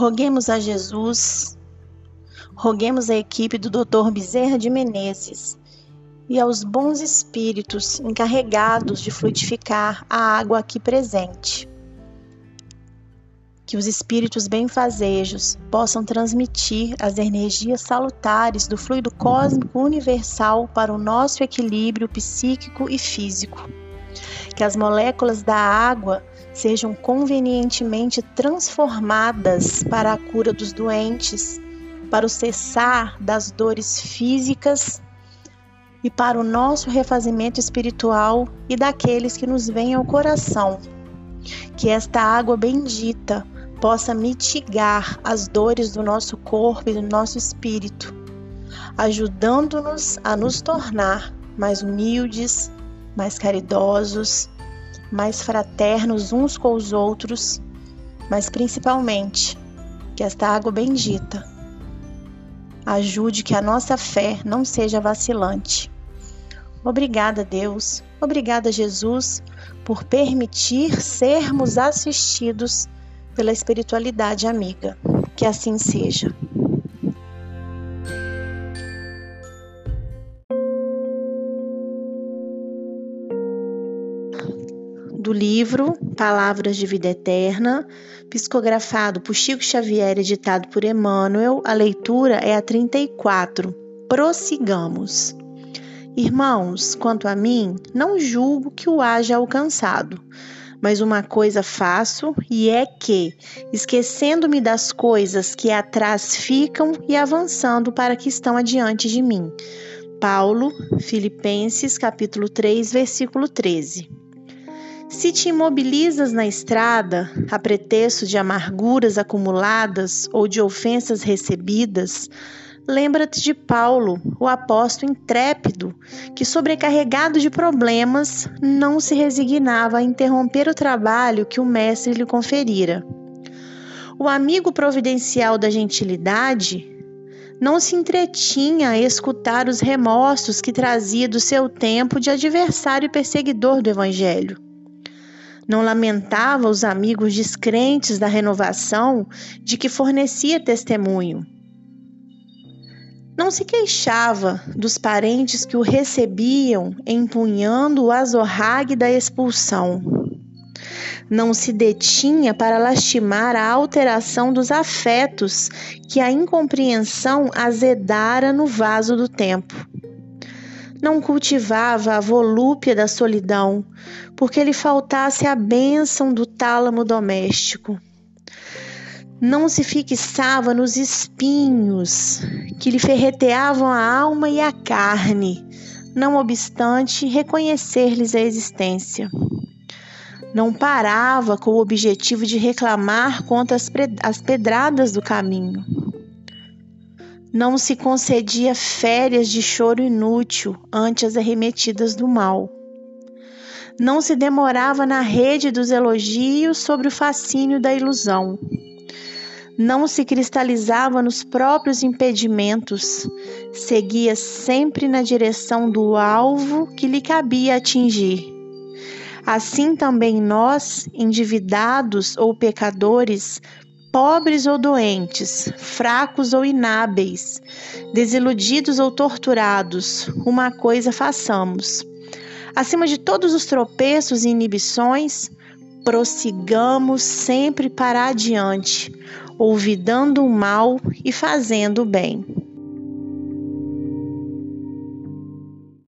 Roguemos a Jesus, roguemos à equipe do Dr. Bezerra de Menezes e aos bons espíritos encarregados de fluidificar a água aqui presente. Que os espíritos benfazejos possam transmitir as energias salutares do fluido cósmico universal para o nosso equilíbrio psíquico e físico. Que as moléculas da água sejam convenientemente transformadas para a cura dos doentes, para o cessar das dores físicas e para o nosso refazimento espiritual e daqueles que nos vêm ao coração. Que esta água bendita possa mitigar as dores do nosso corpo e do nosso espírito, ajudando-nos a nos tornar mais humildes, mais caridosos, mais fraternos uns com os outros, mas principalmente que esta água bendita ajude que a nossa fé não seja vacilante. Obrigada, Deus. Obrigada, Jesus, por permitir sermos assistidos pela espiritualidade amiga. Que assim seja. Do livro Palavras de Vida Eterna, psicografado por Chico Xavier, editado por Emmanuel. A leitura é a 34. Prossigamos. Irmãos, quanto a mim, não julgo que o haja alcançado. Mas uma coisa faço, e é que, esquecendo-me das coisas que atrás ficam e avançando para que estão adiante de mim. Paulo, Filipenses, capítulo 3, versículo 13. Se te imobilizas na estrada, a pretexto de amarguras acumuladas ou de ofensas recebidas, lembra-te de Paulo, o apóstolo intrépido, que, sobrecarregado de problemas, não se resignava a interromper o trabalho que o mestre lhe conferira. O amigo providencial da gentilidade não se entretinha a escutar os remorsos que trazia do seu tempo de adversário e perseguidor do Evangelho não lamentava os amigos descrentes da renovação de que fornecia testemunho. Não se queixava dos parentes que o recebiam empunhando o azorrague da expulsão. Não se detinha para lastimar a alteração dos afetos que a incompreensão azedara no vaso do tempo não cultivava a volúpia da solidão, porque lhe faltasse a bênção do tálamo doméstico. Não se fixava nos espinhos que lhe ferreteavam a alma e a carne, não obstante reconhecer-lhes a existência. Não parava com o objetivo de reclamar contra as pedradas do caminho não se concedia férias de choro inútil ante as arremetidas do mal. Não se demorava na rede dos elogios sobre o fascínio da ilusão. Não se cristalizava nos próprios impedimentos, seguia sempre na direção do alvo que lhe cabia atingir. Assim também nós, endividados ou pecadores, pobres ou doentes, fracos ou inábeis, desiludidos ou torturados, uma coisa façamos. Acima de todos os tropeços e inibições, prossigamos sempre para adiante, olvidando o mal e fazendo o bem.